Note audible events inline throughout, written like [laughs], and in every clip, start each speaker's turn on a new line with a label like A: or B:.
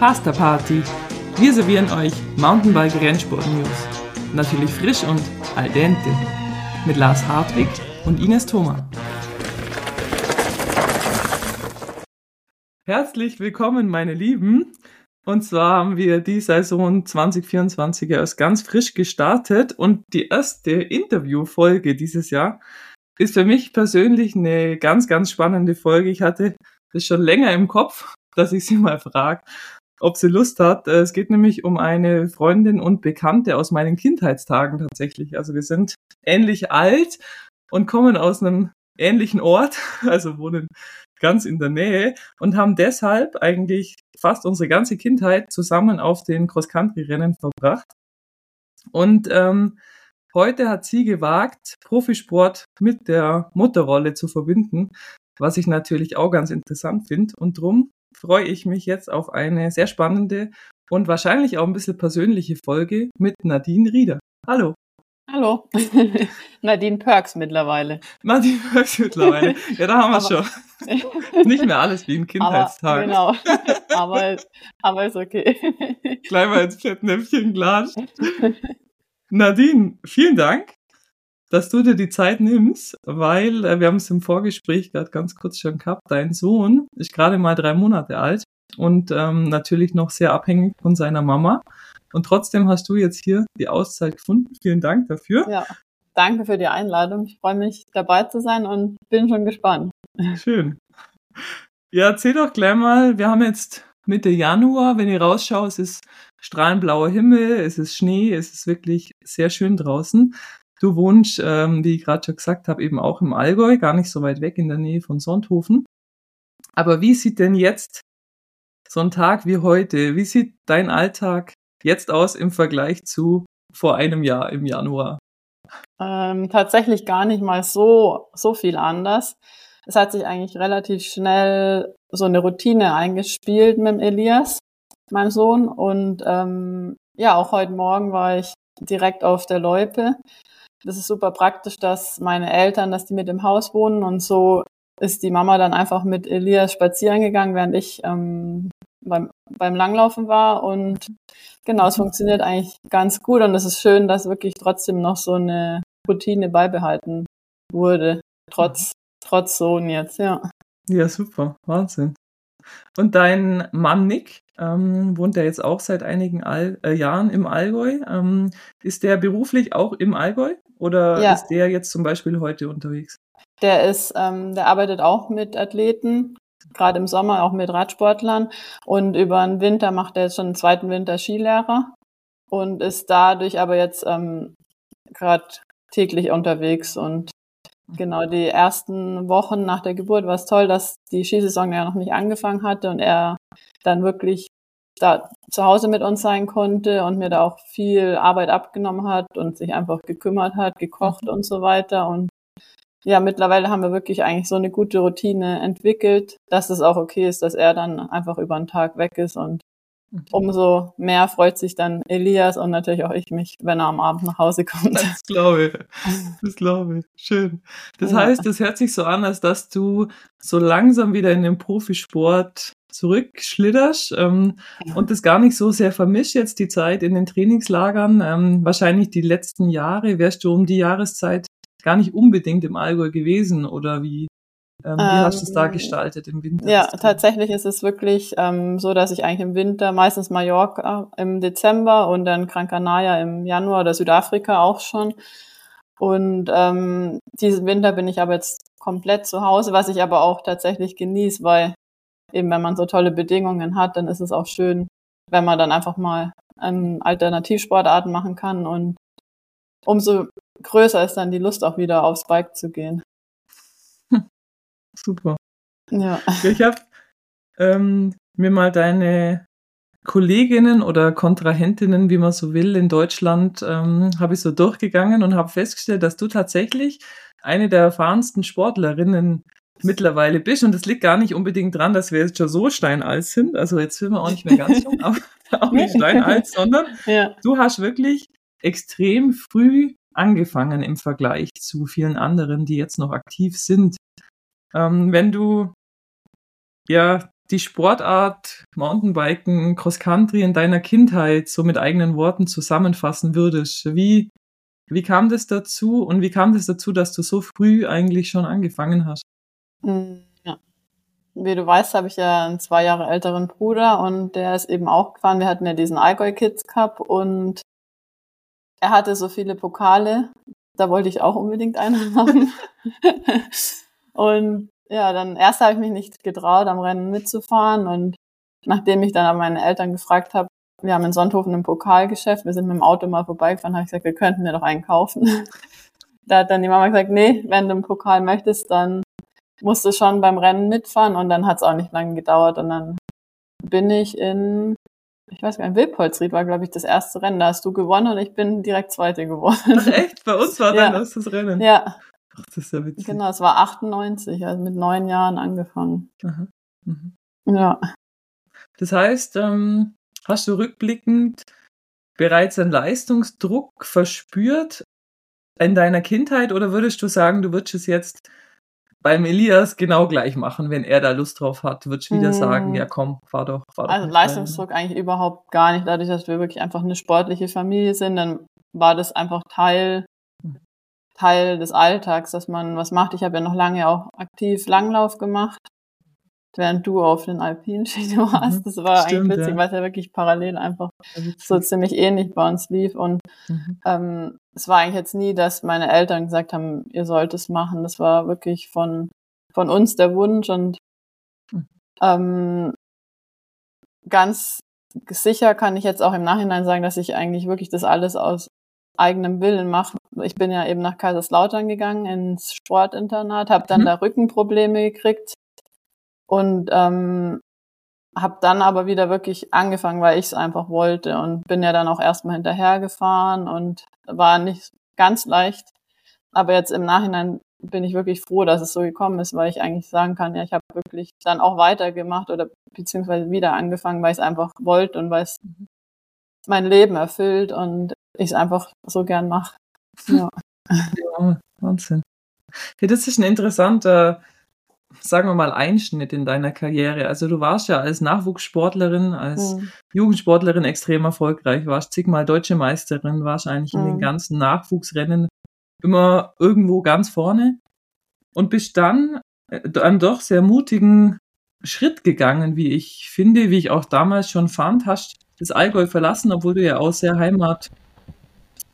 A: Pasta Party. Wir servieren euch Mountainbike Rennsport News. Natürlich frisch und al dente. Mit Lars Hartwig und Ines Thoma. Herzlich willkommen, meine Lieben. Und zwar haben wir die Saison 2024 erst ganz frisch gestartet und die erste Interviewfolge dieses Jahr ist für mich persönlich eine ganz, ganz spannende Folge. Ich hatte das schon länger im Kopf, dass ich sie mal frage, ob sie Lust hat. Es geht nämlich um eine Freundin und Bekannte aus meinen Kindheitstagen tatsächlich. Also wir sind ähnlich alt und kommen aus einem ähnlichen Ort, [laughs] also wohnen ganz in der Nähe und haben deshalb eigentlich fast unsere ganze Kindheit zusammen auf den Cross-Country-Rennen verbracht. Und ähm, heute hat sie gewagt, Profisport mit der Mutterrolle zu verbinden, was ich natürlich auch ganz interessant finde. Und drum freue ich mich jetzt auf eine sehr spannende und wahrscheinlich auch ein bisschen persönliche Folge mit Nadine Rieder. Hallo.
B: Hallo. [laughs] Nadine Perks mittlerweile.
A: Nadine Perks mittlerweile. Ja, da haben wir schon. [laughs] Nicht mehr alles wie im Kindheitstag.
B: genau. Aber, aber ist okay.
A: Gleich mal ins Fettnäpfchen Glas. [laughs] Nadine, vielen Dank, dass du dir die Zeit nimmst, weil äh, wir haben es im Vorgespräch gerade ganz kurz schon gehabt. Dein Sohn ist gerade mal drei Monate alt und ähm, natürlich noch sehr abhängig von seiner Mama. Und trotzdem hast du jetzt hier die Auszeit gefunden. Vielen Dank dafür.
B: Ja, danke für die Einladung. Ich freue mich dabei zu sein und bin schon gespannt.
A: Schön. Ja, erzähl doch gleich mal, wir haben jetzt Mitte Januar, wenn ihr rausschaut, es ist strahlenblauer Himmel, es ist Schnee, es ist wirklich sehr schön draußen. Du wohnst, ähm, wie ich gerade schon gesagt habe, eben auch im Allgäu, gar nicht so weit weg in der Nähe von Sonthofen. Aber wie sieht denn jetzt so ein Tag wie heute, wie sieht dein Alltag jetzt aus im Vergleich zu vor einem Jahr im Januar?
B: Ähm, tatsächlich gar nicht mal so, so viel anders. Es hat sich eigentlich relativ schnell so eine Routine eingespielt mit dem Elias, meinem Sohn. Und ähm, ja, auch heute Morgen war ich direkt auf der Loipe. Das ist super praktisch, dass meine Eltern, dass die mit im Haus wohnen und so ist die Mama dann einfach mit Elias spazieren gegangen, während ich ähm, beim, beim Langlaufen war. Und genau, es funktioniert eigentlich ganz gut und es ist schön, dass wirklich trotzdem noch so eine Routine beibehalten wurde, trotz, trotz Sohn jetzt, ja.
A: Ja, super, Wahnsinn. Und dein Mann Nick ähm, wohnt ja jetzt auch seit einigen All äh, Jahren im Allgäu. Ähm, ist der beruflich auch im Allgäu oder ja. ist der jetzt zum Beispiel heute unterwegs?
B: Der ist, ähm, der arbeitet auch mit Athleten, gerade im Sommer auch mit Radsportlern und über den Winter macht er jetzt schon den zweiten Winter Skilehrer und ist dadurch aber jetzt ähm, gerade täglich unterwegs und genau die ersten Wochen nach der Geburt war es toll, dass die Skisaison ja noch nicht angefangen hatte und er dann wirklich da zu Hause mit uns sein konnte und mir da auch viel Arbeit abgenommen hat und sich einfach gekümmert hat, gekocht mhm. und so weiter. Und ja, mittlerweile haben wir wirklich eigentlich so eine gute Routine entwickelt, dass es auch okay ist, dass er dann einfach über einen Tag weg ist und okay. umso mehr freut sich dann Elias und natürlich auch ich mich, wenn er am Abend nach Hause kommt.
A: Das glaube ich. Das glaube ich. Schön. Das ja. heißt, das hört sich so an, als dass du so langsam wieder in den Profisport zurückschlitterst ähm, ja. und das gar nicht so sehr vermischt jetzt die Zeit in den Trainingslagern. Ähm, wahrscheinlich die letzten Jahre wärst du um die Jahreszeit gar nicht unbedingt im Allgäu gewesen oder wie? Ähm, wie hast du es da ähm, gestaltet im Winter?
B: Ja, tatsächlich ist es wirklich ähm, so, dass ich eigentlich im Winter meistens Mallorca im Dezember und dann Gran Canaria im Januar oder Südafrika auch schon. Und ähm, diesen Winter bin ich aber jetzt komplett zu Hause, was ich aber auch tatsächlich genieße, weil eben wenn man so tolle Bedingungen hat, dann ist es auch schön, wenn man dann einfach mal einen Alternativsportarten machen kann und umso größer ist dann die Lust auch wieder aufs Bike zu gehen.
A: Super. Ja. Ich habe ähm, mir mal deine Kolleginnen oder Kontrahentinnen, wie man so will, in Deutschland, ähm, habe ich so durchgegangen und habe festgestellt, dass du tatsächlich eine der erfahrensten Sportlerinnen mittlerweile bist. Und das liegt gar nicht unbedingt dran, dass wir jetzt schon so steinalt sind. Also jetzt sind wir auch nicht mehr ganz jung, [laughs] aber auch nicht steinalt, sondern ja. du hast wirklich extrem früh angefangen im Vergleich zu vielen anderen, die jetzt noch aktiv sind. Ähm, wenn du ja die Sportart Mountainbiken, Cross Country in deiner Kindheit so mit eigenen Worten zusammenfassen würdest, wie, wie kam das dazu und wie kam das dazu, dass du so früh eigentlich schon angefangen hast?
B: Hm, ja. Wie du weißt, habe ich ja einen zwei Jahre älteren Bruder und der ist eben auch gefahren. Wir hatten ja diesen Allgäu Kids Cup und er hatte so viele Pokale. Da wollte ich auch unbedingt einen haben. [laughs] [laughs] und ja, dann erst habe ich mich nicht getraut, am Rennen mitzufahren und nachdem ich dann aber meine Eltern gefragt habe, wir haben in Sonthofen ein Pokalgeschäft, wir sind mit dem Auto mal vorbeigefahren, habe ich gesagt, wir könnten mir doch einen kaufen. [laughs] da hat dann die Mama gesagt, nee, wenn du einen Pokal möchtest, dann musst du schon beim Rennen mitfahren und dann hat es auch nicht lange gedauert und dann bin ich in, ich weiß gar nicht, Wilpolsried war, glaube ich, das erste Rennen. Da hast du gewonnen und ich bin direkt Zweite geworden.
A: Ach echt? Bei uns war [laughs] ja. dann das, das Rennen?
B: Ja.
A: Ach, das ist ja witzig.
B: Genau, es war 98, also mit neun Jahren angefangen. Aha. Mhm. Ja.
A: Das heißt, ähm, hast du rückblickend bereits einen Leistungsdruck verspürt in deiner Kindheit oder würdest du sagen, du würdest es jetzt beim Elias genau gleich machen, wenn er da Lust drauf hat, würdest du wieder mm. sagen, ja komm, fahr doch, fahr
B: doch. Also Leistungsdruck rein. eigentlich überhaupt gar nicht, dadurch, dass wir wirklich einfach eine sportliche Familie sind, dann war das einfach Teil Teil des Alltags, dass man was macht. Ich habe ja noch lange auch aktiv Langlauf gemacht, während du auf den alpinen [laughs] Schienen mhm. warst. Das war Stimmt, eigentlich witzig, ja. weil es ja wirklich parallel einfach so ziemlich ähnlich bei uns lief. Und mhm. ähm, es war eigentlich jetzt nie, dass meine Eltern gesagt haben, ihr sollt es machen. Das war wirklich von, von uns der Wunsch und mhm. ähm, ganz sicher kann ich jetzt auch im Nachhinein sagen, dass ich eigentlich wirklich das alles aus eigenem Willen mache. Ich bin ja eben nach Kaiserslautern gegangen ins Sportinternat, habe dann mhm. da Rückenprobleme gekriegt und ähm, habe dann aber wieder wirklich angefangen, weil ich es einfach wollte und bin ja dann auch erstmal hinterhergefahren und war nicht ganz leicht. Aber jetzt im Nachhinein bin ich wirklich froh, dass es so gekommen ist, weil ich eigentlich sagen kann, ja, ich habe wirklich dann auch weitergemacht oder beziehungsweise wieder angefangen, weil ich es einfach wollte und weil es mhm. Mein Leben erfüllt und ich es einfach so gern mache. Ja. [laughs]
A: ja, Wahnsinn. Ja, das ist ein interessanter, sagen wir mal, Einschnitt in deiner Karriere. Also du warst ja als Nachwuchssportlerin, als mhm. Jugendsportlerin extrem erfolgreich, warst zigmal deutsche Meisterin, warst eigentlich mhm. in den hm. ganzen Nachwuchsrennen immer irgendwo ganz vorne und bist dann äh, einen doch sehr mutigen Schritt gegangen, wie ich finde, wie ich auch damals schon fand, hast das Allgäu verlassen, obwohl du ja auch sehr Heimat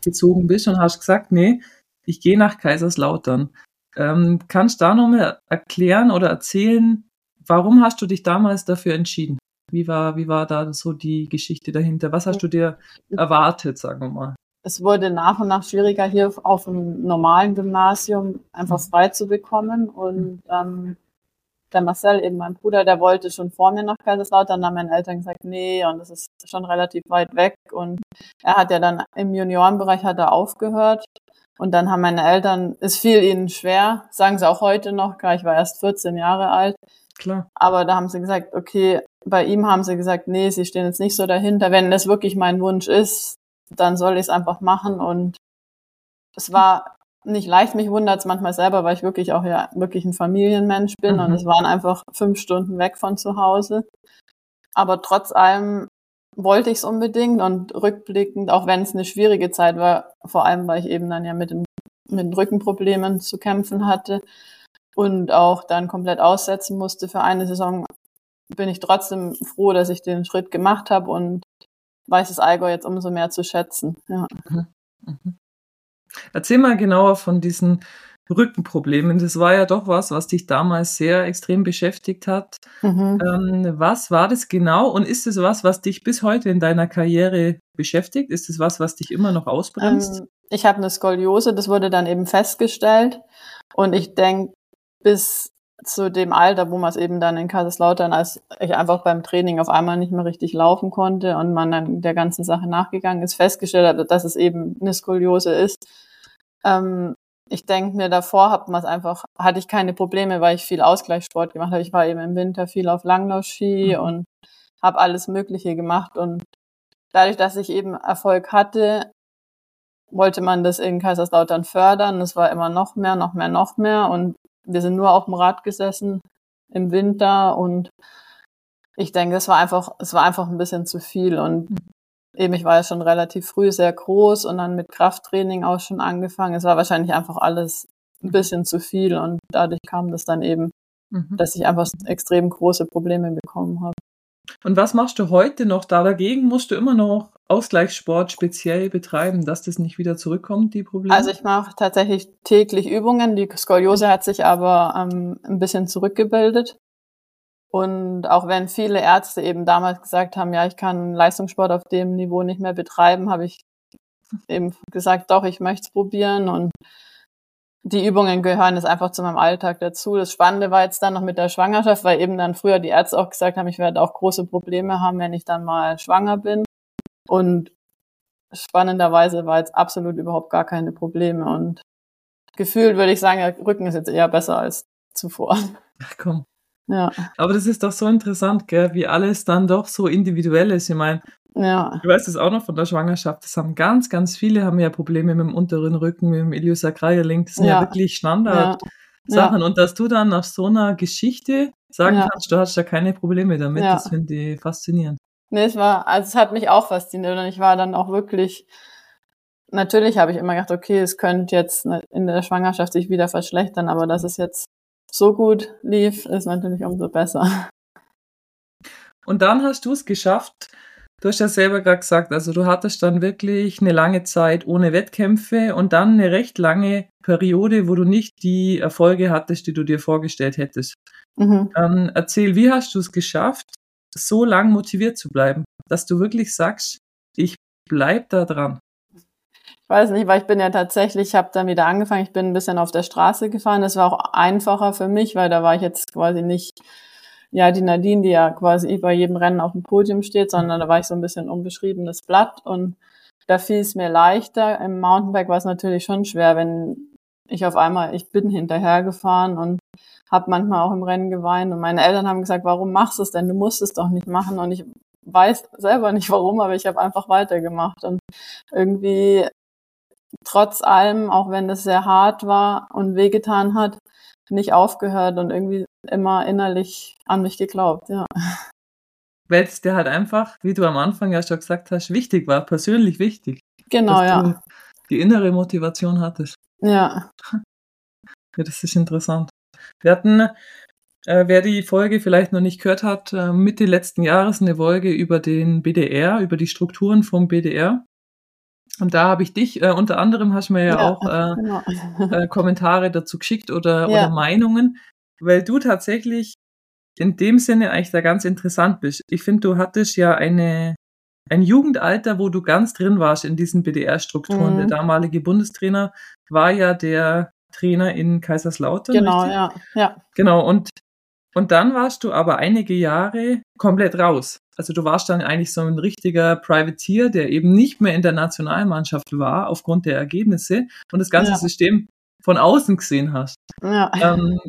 A: gezogen bist und hast gesagt, nee, ich gehe nach Kaiserslautern. Ähm, kannst du da nochmal erklären oder erzählen, warum hast du dich damals dafür entschieden? Wie war, wie war da so die Geschichte dahinter? Was hast du dir erwartet, sagen wir mal?
B: Es wurde nach und nach schwieriger, hier auf dem normalen Gymnasium einfach mhm. frei zu bekommen. Und ähm, der Marcel, eben mein Bruder, der wollte schon vor mir nach Kaiserslautern, dann haben meine Eltern gesagt, nee, und das ist schon relativ weit weg. Und er hat ja dann im Juniorenbereich hat er aufgehört. Und dann haben meine Eltern, es fiel ihnen schwer, sagen sie auch heute noch, klar, ich war erst 14 Jahre alt.
A: Klar.
B: Aber da haben sie gesagt, okay, bei ihm haben sie gesagt, nee, sie stehen jetzt nicht so dahinter. Wenn das wirklich mein Wunsch ist, dann soll ich es einfach machen. Und es war nicht leicht. Mich wundert es manchmal selber, weil ich wirklich auch ja wirklich ein Familienmensch bin mhm. und es waren einfach fünf Stunden weg von zu Hause. Aber trotz allem wollte ich es unbedingt und rückblickend, auch wenn es eine schwierige Zeit war, vor allem weil ich eben dann ja mit den, mit den Rückenproblemen zu kämpfen hatte und auch dann komplett aussetzen musste für eine Saison, bin ich trotzdem froh, dass ich den Schritt gemacht habe und weiß das Allgäu jetzt umso mehr zu schätzen. Ja. Mhm.
A: Mhm. Erzähl mal genauer von diesen Rückenproblemen. Das war ja doch was, was dich damals sehr extrem beschäftigt hat. Mhm. Ähm, was war das genau und ist es was, was dich bis heute in deiner Karriere beschäftigt? Ist es was, was dich immer noch ausbremst? Ähm,
B: ich habe eine Skoliose, das wurde dann eben festgestellt. Und ich denke, bis zu dem Alter, wo man es eben dann in Kaiserslautern, als ich einfach beim Training auf einmal nicht mehr richtig laufen konnte und man dann der ganzen Sache nachgegangen ist, festgestellt hat, dass es eben eine Skoliose ist. Ähm, ich denke mir, davor hat man es einfach, hatte ich keine Probleme, weil ich viel Ausgleichssport gemacht habe. Ich war eben im Winter viel auf Langlaufski mhm. und habe alles Mögliche gemacht. Und dadurch, dass ich eben Erfolg hatte, wollte man das in Kaiserslautern fördern. Es war immer noch mehr, noch mehr, noch mehr. Und wir sind nur auf dem Rad gesessen im Winter und Ich denke, es war einfach, es war einfach ein bisschen zu viel und mhm. Eben, ich war ja schon relativ früh sehr groß und dann mit Krafttraining auch schon angefangen. Es war wahrscheinlich einfach alles ein bisschen zu viel und dadurch kam das dann eben, mhm. dass ich einfach extrem große Probleme bekommen habe.
A: Und was machst du heute noch da dagegen? Musst du immer noch Ausgleichssport speziell betreiben, dass das nicht wieder zurückkommt, die Probleme?
B: Also ich mache tatsächlich täglich Übungen. Die Skoliose hat sich aber ähm, ein bisschen zurückgebildet. Und auch wenn viele Ärzte eben damals gesagt haben, ja, ich kann Leistungssport auf dem Niveau nicht mehr betreiben, habe ich eben gesagt, doch, ich möchte es probieren und die Übungen gehören jetzt einfach zu meinem Alltag dazu. Das Spannende war jetzt dann noch mit der Schwangerschaft, weil eben dann früher die Ärzte auch gesagt haben, ich werde auch große Probleme haben, wenn ich dann mal schwanger bin. Und spannenderweise war jetzt absolut überhaupt gar keine Probleme. Und gefühlt würde ich sagen, der Rücken ist jetzt eher besser als zuvor.
A: Ach komm. Ja. Aber das ist doch so interessant, gell, wie alles dann doch so individuell ist. Ich meine, ja. Ich weiß das auch noch von der Schwangerschaft. Das haben ganz, ganz viele haben ja Probleme mit dem unteren Rücken, mit dem Iliosacralgelenk. Das sind ja, ja wirklich Standard. Sachen. Ja. Und dass du dann nach so einer Geschichte sagen ja. kannst, du hast da keine Probleme damit, ja. das finde ich faszinierend.
B: Nee, es war, also es hat mich auch fasziniert und ich war dann auch wirklich, natürlich habe ich immer gedacht, okay, es könnte jetzt in der Schwangerschaft sich wieder verschlechtern, aber dass es jetzt so gut lief, ist natürlich umso besser.
A: Und dann hast du es geschafft, Du hast ja selber gerade gesagt, also du hattest dann wirklich eine lange Zeit ohne Wettkämpfe und dann eine recht lange Periode, wo du nicht die Erfolge hattest, die du dir vorgestellt hättest. Mhm. Ähm, erzähl, wie hast du es geschafft, so lang motiviert zu bleiben, dass du wirklich sagst, ich bleib da dran?
B: Ich weiß nicht, weil ich bin ja tatsächlich, ich habe dann wieder angefangen, ich bin ein bisschen auf der Straße gefahren. Das war auch einfacher für mich, weil da war ich jetzt quasi nicht ja, die Nadine, die ja quasi bei jedem Rennen auf dem Podium steht, sondern da war ich so ein bisschen unbeschriebenes Blatt und da fiel es mir leichter. Im Mountainbike war es natürlich schon schwer, wenn ich auf einmal, ich bin hinterhergefahren und habe manchmal auch im Rennen geweint und meine Eltern haben gesagt, warum machst du es denn? Du musst es doch nicht machen und ich weiß selber nicht warum, aber ich habe einfach weitergemacht und irgendwie trotz allem, auch wenn das sehr hart war und wehgetan hat, nicht aufgehört und irgendwie immer innerlich an mich geglaubt, ja.
A: Weil es dir halt einfach, wie du am Anfang ja schon gesagt hast, wichtig war, persönlich wichtig.
B: Genau, ja.
A: die innere Motivation hattest.
B: Ja.
A: Ja, das ist interessant. Wir hatten, äh, wer die Folge vielleicht noch nicht gehört hat, äh, Mitte letzten Jahres eine Folge über den BDR, über die Strukturen vom BDR. Und da habe ich dich, äh, unter anderem hast du mir ja, ja auch äh, genau. äh, Kommentare dazu geschickt oder, ja. oder Meinungen, weil du tatsächlich in dem Sinne eigentlich da ganz interessant bist. Ich finde, du hattest ja eine, ein Jugendalter, wo du ganz drin warst in diesen BDR-Strukturen. Mhm. Der damalige Bundestrainer war ja der Trainer in Kaiserslautern.
B: Genau, richtig? ja, ja.
A: Genau, und, und dann warst du aber einige Jahre komplett raus. Also du warst dann eigentlich so ein richtiger Privateer, der eben nicht mehr in der Nationalmannschaft war aufgrund der Ergebnisse und das ganze ja. System von außen gesehen hast. Ja. Ähm,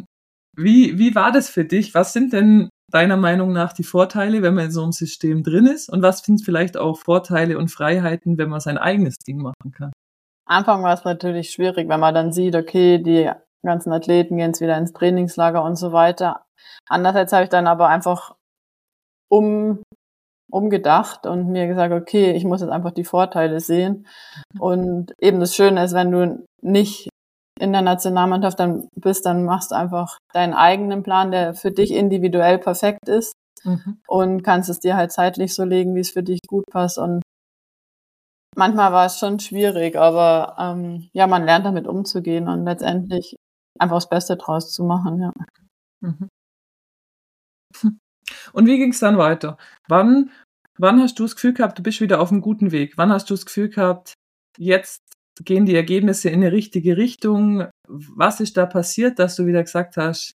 A: wie, wie war das für dich? Was sind denn deiner Meinung nach die Vorteile, wenn man in so einem System drin ist? Und was sind vielleicht auch Vorteile und Freiheiten, wenn man sein eigenes Ding machen kann?
B: Anfang war es natürlich schwierig, wenn man dann sieht, okay, die ganzen Athleten gehen jetzt wieder ins Trainingslager und so weiter. Andererseits habe ich dann aber einfach um umgedacht und mir gesagt, okay, ich muss jetzt einfach die Vorteile sehen. Und eben das Schöne ist, wenn du nicht in der Nationalmannschaft dann bist, dann machst du einfach deinen eigenen Plan, der für dich individuell perfekt ist mhm. und kannst es dir halt zeitlich so legen, wie es für dich gut passt. Und manchmal war es schon schwierig, aber ähm, ja, man lernt damit umzugehen und letztendlich einfach das Beste draus zu machen, ja. Mhm. [laughs]
A: Und wie ging es dann weiter? Wann, wann hast du das Gefühl gehabt, du bist wieder auf einem guten Weg? Wann hast du das Gefühl gehabt, jetzt gehen die Ergebnisse in eine richtige Richtung? Was ist da passiert, dass du wieder gesagt hast,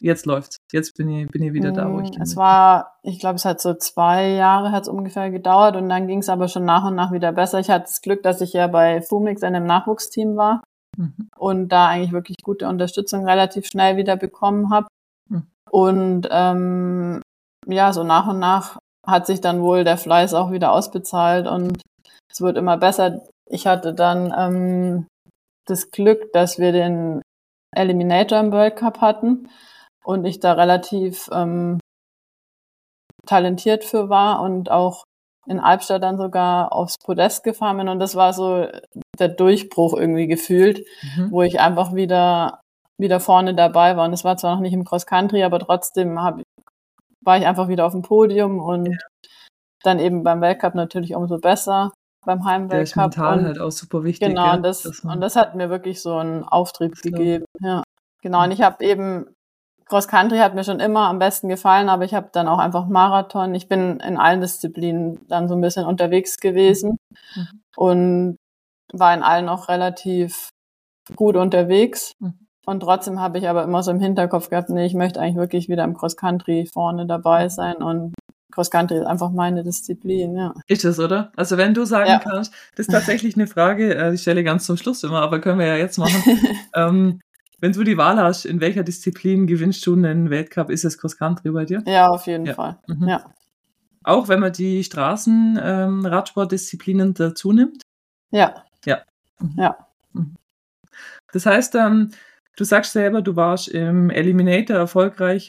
A: jetzt läuft's, jetzt bin ich, bin ich wieder da, wo ich
B: bin? Es war, ich glaube, es hat so zwei Jahre hat es ungefähr gedauert und dann ging es aber schon nach und nach wieder besser. Ich hatte das Glück, dass ich ja bei Fumix in einem Nachwuchsteam war mhm. und da eigentlich wirklich gute Unterstützung relativ schnell wieder bekommen habe. Mhm. Und ähm, ja, so nach und nach hat sich dann wohl der Fleiß auch wieder ausbezahlt und es wird immer besser. Ich hatte dann ähm, das Glück, dass wir den Eliminator im World Cup hatten und ich da relativ ähm, talentiert für war und auch in Albstadt dann sogar aufs Podest gefahren bin und das war so der Durchbruch irgendwie gefühlt, mhm. wo ich einfach wieder wieder vorne dabei war und es war zwar noch nicht im Cross Country, aber trotzdem hab, war ich einfach wieder auf dem Podium und ja. dann eben beim Weltcup natürlich umso besser beim Heimweltcup. Der ist
A: mental und, halt auch super wichtig.
B: Genau, und das, und das hat mir wirklich so einen Auftrieb gegeben. Ja, genau. Und ich habe eben Cross Country hat mir schon immer am besten gefallen, aber ich habe dann auch einfach Marathon. Ich bin in allen Disziplinen dann so ein bisschen unterwegs gewesen mhm. und war in allen auch relativ gut unterwegs. Mhm. Und trotzdem habe ich aber immer so im Hinterkopf gehabt, nee, ich möchte eigentlich wirklich wieder im Cross Country vorne dabei mhm. sein und Cross Country ist einfach meine Disziplin, ja.
A: Ist es, oder? Also wenn du sagen ja. kannst, das ist tatsächlich eine Frage, äh, die stelle ganz zum Schluss immer, aber können wir ja jetzt machen. [laughs] ähm, wenn du die Wahl hast, in welcher Disziplin gewinnst du einen Weltcup, ist es Cross Country bei dir?
B: Ja, auf jeden ja. Fall. Mhm. Ja.
A: Auch wenn man die Straßenradsportdisziplinen ähm, dazu nimmt?
B: Ja.
A: Ja.
B: Ja.
A: Das heißt, ähm, du sagst selber, du warst im Eliminator erfolgreich,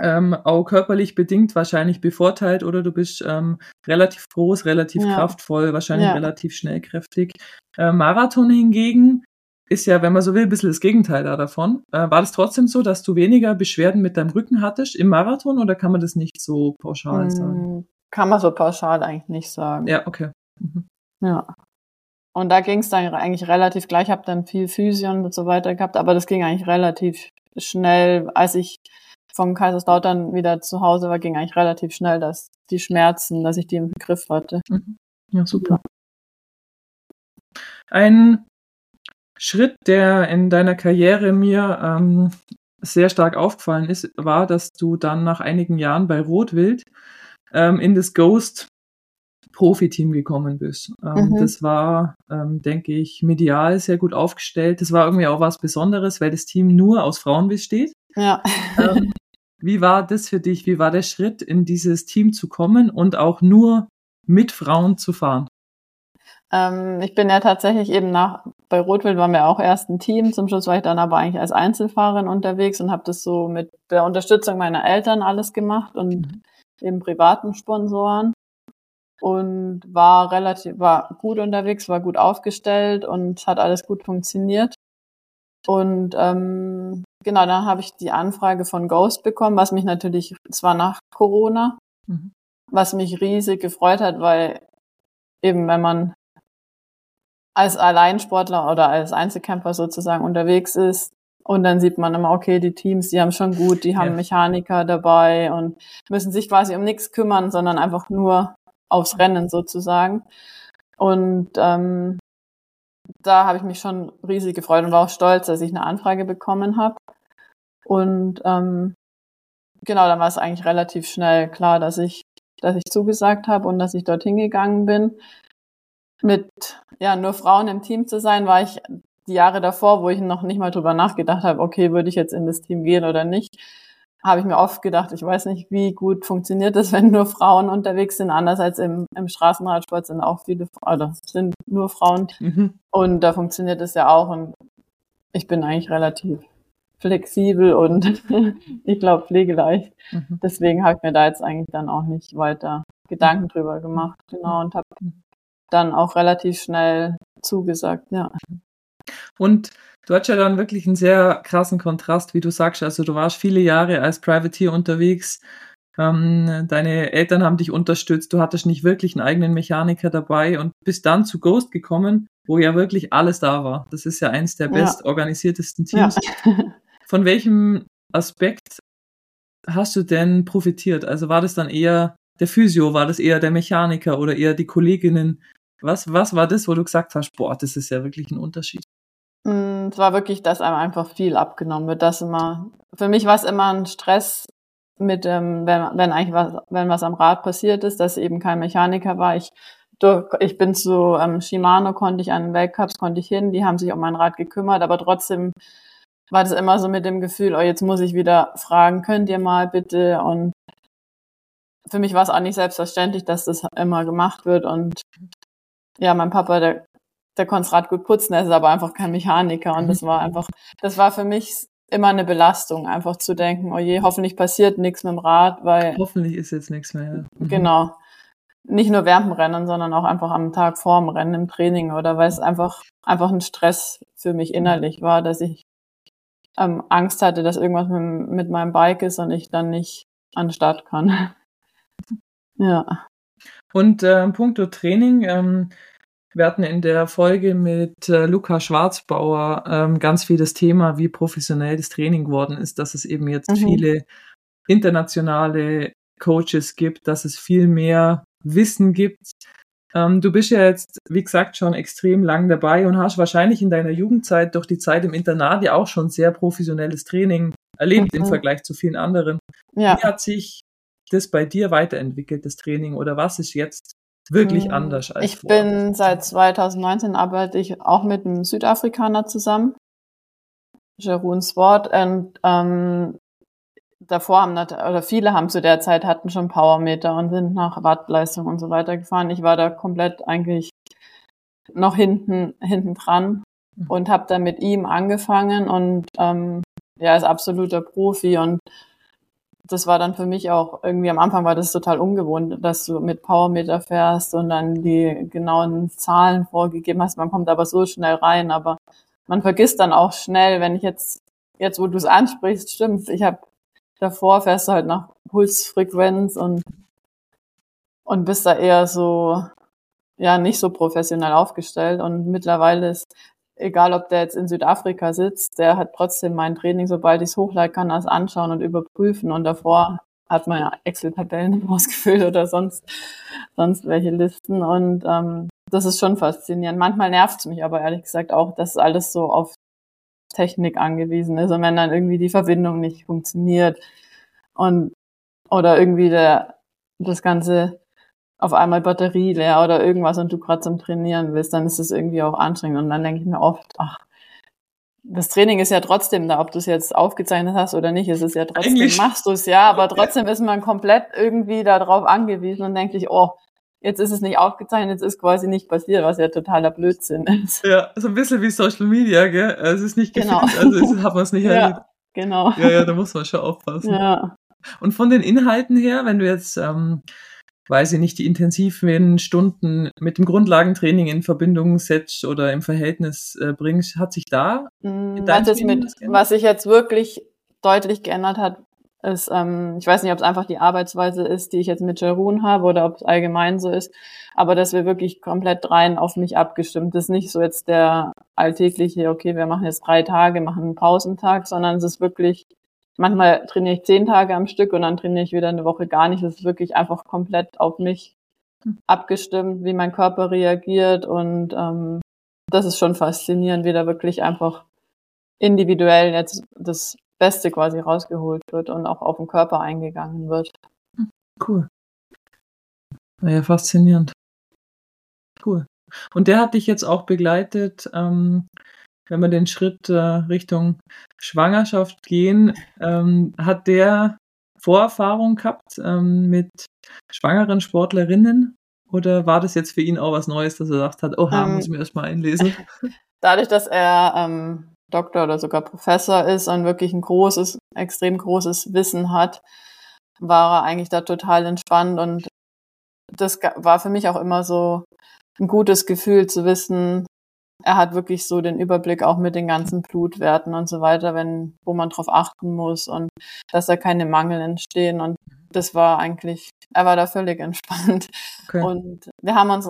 A: ähm, auch körperlich bedingt wahrscheinlich bevorteilt oder du bist ähm, relativ groß, relativ ja. kraftvoll, wahrscheinlich ja. relativ schnellkräftig. Äh, Marathon hingegen ist ja, wenn man so will, ein bisschen das Gegenteil da davon. Äh, war das trotzdem so, dass du weniger Beschwerden mit deinem Rücken hattest im Marathon oder kann man das nicht so pauschal hm, sagen?
B: Kann man so pauschal eigentlich nicht sagen.
A: Ja, okay. Mhm.
B: Ja. Und da ging es dann eigentlich relativ gleich. Ich habe dann viel Physion und so weiter gehabt, aber das ging eigentlich relativ schnell. Als ich von Kaiserslautern wieder zu Hause war, ging eigentlich relativ schnell, dass die Schmerzen, dass ich die im Griff hatte.
A: Mhm. Ja, super. Ein Schritt, der in deiner Karriere mir ähm, sehr stark aufgefallen ist, war, dass du dann nach einigen Jahren bei Rotwild ähm, in das Ghost Profiteam gekommen bist. Ähm, mhm. Das war, ähm, denke ich, medial sehr gut aufgestellt. Das war irgendwie auch was Besonderes, weil das Team nur aus Frauen besteht.
B: Ja.
A: Ähm, wie war das für dich? Wie war der Schritt, in dieses Team zu kommen und auch nur mit Frauen zu fahren?
B: Ähm, ich bin ja tatsächlich eben nach, bei Rotwild waren wir auch erst ein Team. Zum Schluss war ich dann aber eigentlich als Einzelfahrerin unterwegs und habe das so mit der Unterstützung meiner Eltern alles gemacht und mhm. eben privaten Sponsoren und war relativ, war gut unterwegs, war gut aufgestellt und hat alles gut funktioniert. Und ähm, genau, dann habe ich die Anfrage von Ghost bekommen, was mich natürlich, zwar nach Corona, mhm. was mich riesig gefreut hat, weil eben wenn man als Alleinsportler oder als Einzelkämpfer sozusagen unterwegs ist. Und dann sieht man immer, okay, die Teams, die haben schon gut, die haben ja. Mechaniker dabei und müssen sich quasi um nichts kümmern, sondern einfach nur aufs Rennen sozusagen. Und ähm, da habe ich mich schon riesig gefreut und war auch stolz, dass ich eine Anfrage bekommen habe. Und ähm, genau, dann war es eigentlich relativ schnell klar, dass ich, dass ich zugesagt habe und dass ich dorthin gegangen bin mit ja nur Frauen im Team zu sein, war ich die Jahre davor, wo ich noch nicht mal drüber nachgedacht habe, okay, würde ich jetzt in das Team gehen oder nicht, habe ich mir oft gedacht, ich weiß nicht, wie gut funktioniert das, [laughs] wenn nur Frauen unterwegs sind. Anders als im, im Straßenradsport sind auch viele, oder sind nur Frauen. Mhm. Und da funktioniert es ja auch. Und ich bin eigentlich relativ flexibel und [laughs] ich glaube pflegeleicht. Mhm. Deswegen habe ich mir da jetzt eigentlich dann auch nicht weiter Gedanken drüber gemacht. Genau. Und habe mhm dann auch relativ schnell zugesagt, ja.
A: Und du hattest ja dann wirklich einen sehr krassen Kontrast, wie du sagst. Also du warst viele Jahre als Privateer unterwegs. Ähm, deine Eltern haben dich unterstützt. Du hattest nicht wirklich einen eigenen Mechaniker dabei und bist dann zu Ghost gekommen, wo ja wirklich alles da war. Das ist ja eins der ja. bestorganisiertesten Teams. Ja. [laughs] Von welchem Aspekt hast du denn profitiert? Also war das dann eher der Physio, war das eher der Mechaniker oder eher die Kolleginnen? Was, was war das, wo du gesagt hast, boah, das ist ja wirklich ein Unterschied?
B: Mm, es war wirklich, dass einem einfach viel abgenommen wird. Dass immer, für mich war es immer ein Stress mit, ähm, wenn, wenn eigentlich was, wenn was am Rad passiert ist, dass eben kein Mechaniker war. Ich, ich bin zu ähm, Shimano, konnte ich an den Weltcups, konnte ich hin, die haben sich um mein Rad gekümmert, aber trotzdem war das immer so mit dem Gefühl, oh, jetzt muss ich wieder fragen, könnt ihr mal bitte? Und für mich war es auch nicht selbstverständlich, dass das immer gemacht wird und ja, mein Papa, der, der konnte das Rad gut putzen, er ist aber einfach kein Mechaniker und das war einfach, das war für mich immer eine Belastung, einfach zu denken, oh je, hoffentlich passiert nichts mit dem Rad, weil.
A: Hoffentlich ist jetzt nichts mehr. Ja.
B: Mhm. Genau. Nicht nur während dem Rennen, sondern auch einfach am Tag vor dem Rennen im Training oder weil es einfach, einfach ein Stress für mich innerlich war, dass ich ähm, Angst hatte, dass irgendwas mit, mit meinem Bike ist und ich dann nicht an den Start kann. [laughs] ja.
A: Und äh, puncto Training, ähm, wir hatten in der Folge mit äh, Luca Schwarzbauer ähm, ganz viel das Thema, wie professionell das Training geworden ist, dass es eben jetzt mhm. viele internationale Coaches gibt, dass es viel mehr Wissen gibt. Ähm, du bist ja jetzt, wie gesagt, schon extrem lang dabei und hast wahrscheinlich in deiner Jugendzeit durch die Zeit im Internat ja auch schon sehr professionelles Training erlebt mhm. im Vergleich zu vielen anderen. Ja. Wie hat sich das bei dir weiterentwickelt, das Training, oder was ist jetzt wirklich hm, anders als
B: Ich vorher. bin seit 2019 arbeite ich auch mit einem Südafrikaner zusammen, Jeroen Swart, und ähm, davor haben oder viele haben zu der Zeit hatten schon Powermeter und sind nach Wattleistung und so weiter gefahren. Ich war da komplett eigentlich noch hinten hinten dran mhm. und habe dann mit ihm angefangen und ähm, ja ist absoluter Profi und das war dann für mich auch irgendwie am Anfang war das total ungewohnt, dass du mit Powermeter fährst und dann die genauen Zahlen vorgegeben hast. Man kommt aber so schnell rein, aber man vergisst dann auch schnell, wenn ich jetzt, jetzt wo du es ansprichst, stimmt, ich habe davor fährst du halt nach Pulsfrequenz und, und bist da eher so, ja, nicht so professionell aufgestellt und mittlerweile ist egal ob der jetzt in Südafrika sitzt, der hat trotzdem mein Training, sobald ich es hochladen kann, das anschauen und überprüfen. Und davor hat man ja Excel-Tabellen [laughs] ausgefüllt oder sonst, sonst welche Listen. Und ähm, das ist schon faszinierend. Manchmal nervt es mich aber ehrlich gesagt auch, dass alles so auf Technik angewiesen ist. Und wenn dann irgendwie die Verbindung nicht funktioniert und oder irgendwie der, das ganze auf einmal Batterie leer oder irgendwas und du gerade zum Trainieren willst, dann ist es irgendwie auch anstrengend. Und dann denke ich mir oft, ach, das Training ist ja trotzdem da, ob du es jetzt aufgezeichnet hast oder nicht, ist es ja trotzdem, Eigentlich. machst du es ja, aber trotzdem ist man komplett irgendwie darauf angewiesen und denkt sich, oh, jetzt ist es nicht aufgezeichnet, jetzt ist quasi nicht passiert, was ja totaler Blödsinn ist.
A: Ja, so ein bisschen wie Social Media, gell? Es ist nicht
B: genau.
A: gefilmt, also hat man es nicht [laughs] erlebt.
B: Ja, genau.
A: Ja, ja, da muss man schon aufpassen.
B: Ja.
A: Und von den Inhalten her, wenn du jetzt ähm, weiß ich nicht, die intensiven Stunden mit dem Grundlagentraining in Verbindung setzt oder im Verhältnis äh, bringst, hat sich da
B: mm, was, mit, was sich jetzt wirklich deutlich geändert hat, ist, ähm, ich weiß nicht, ob es einfach die Arbeitsweise ist, die ich jetzt mit Jeroen habe oder ob es allgemein so ist, aber dass wir wirklich komplett rein auf mich abgestimmt. Das ist nicht so jetzt der alltägliche, okay, wir machen jetzt drei Tage, machen einen Pausentag, sondern es ist wirklich manchmal trainiere ich zehn Tage am Stück und dann trainiere ich wieder eine Woche gar nicht. Das ist wirklich einfach komplett auf mich hm. abgestimmt, wie mein Körper reagiert und ähm, das ist schon faszinierend, wie da wirklich einfach individuell jetzt das Beste quasi rausgeholt wird und auch auf den Körper eingegangen wird.
A: Hm, cool. Ja, faszinierend. Cool. Und der hat dich jetzt auch begleitet ähm, wenn wir den Schritt äh, Richtung Schwangerschaft gehen, ähm, hat der Vorerfahrung gehabt ähm, mit schwangeren Sportlerinnen? Oder war das jetzt für ihn auch was Neues, dass er gesagt hat, oh, ähm, muss ich mir erstmal einlesen? [laughs]
B: Dadurch, dass er ähm, Doktor oder sogar Professor ist und wirklich ein großes, extrem großes Wissen hat, war er eigentlich da total entspannt und das war für mich auch immer so ein gutes Gefühl zu wissen, er hat wirklich so den Überblick auch mit den ganzen Blutwerten und so weiter, wenn, wo man drauf achten muss und dass da keine Mangel entstehen. Und das war eigentlich, er war da völlig [laughs] entspannt. Okay. Und wir haben uns